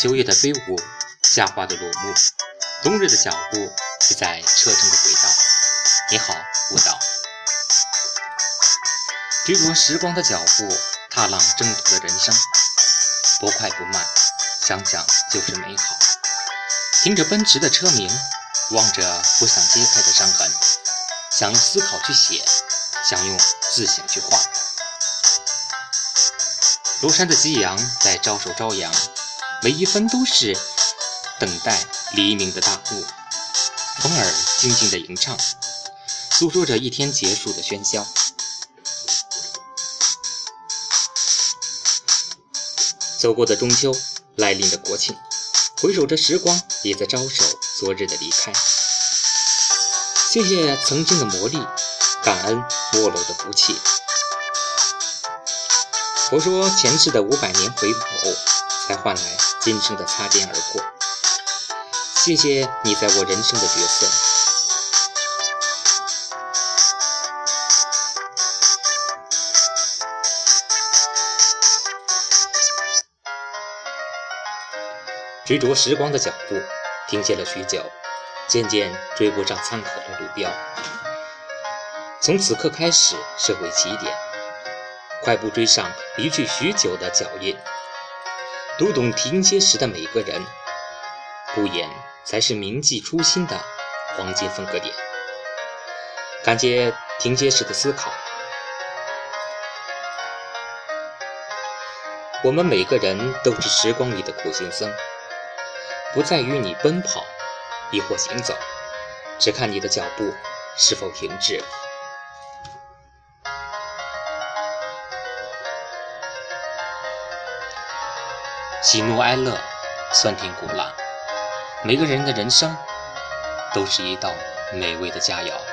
秋叶的飞舞，夏花的落幕，冬日的脚步是在车程的轨道。你好，舞蹈。追逐时光的脚步，踏浪征途的人生，不快不慢，想想就是美好。听着奔驰的车鸣，望着不想揭开的伤痕，想用思考去写，想用自省去画。庐山的夕阳在招手朝阳，每一分都是等待黎明的大幕。风儿静静的吟唱，诉说着一天结束的喧嚣。走过的中秋，来临的国庆，回首着时光，也在招手昨日的离开。谢谢曾经的磨砺，感恩没落的不弃。佛说前世的五百年回眸，才换来今生的擦肩而过。谢谢你在我人生的角色。追逐时光的脚步，停歇了许久，渐渐追不上参考的路标。从此刻开始，社会起点，快步追上离去许久的脚印。读懂停歇时的每个人，不言才是铭记初心的黄金分割点。感谢停歇时的思考。我们每个人都是时光里的苦行僧。不在于你奔跑，亦或行走，只看你的脚步是否停滞。喜怒哀乐，酸甜苦辣，每个人的人生都是一道美味的佳肴。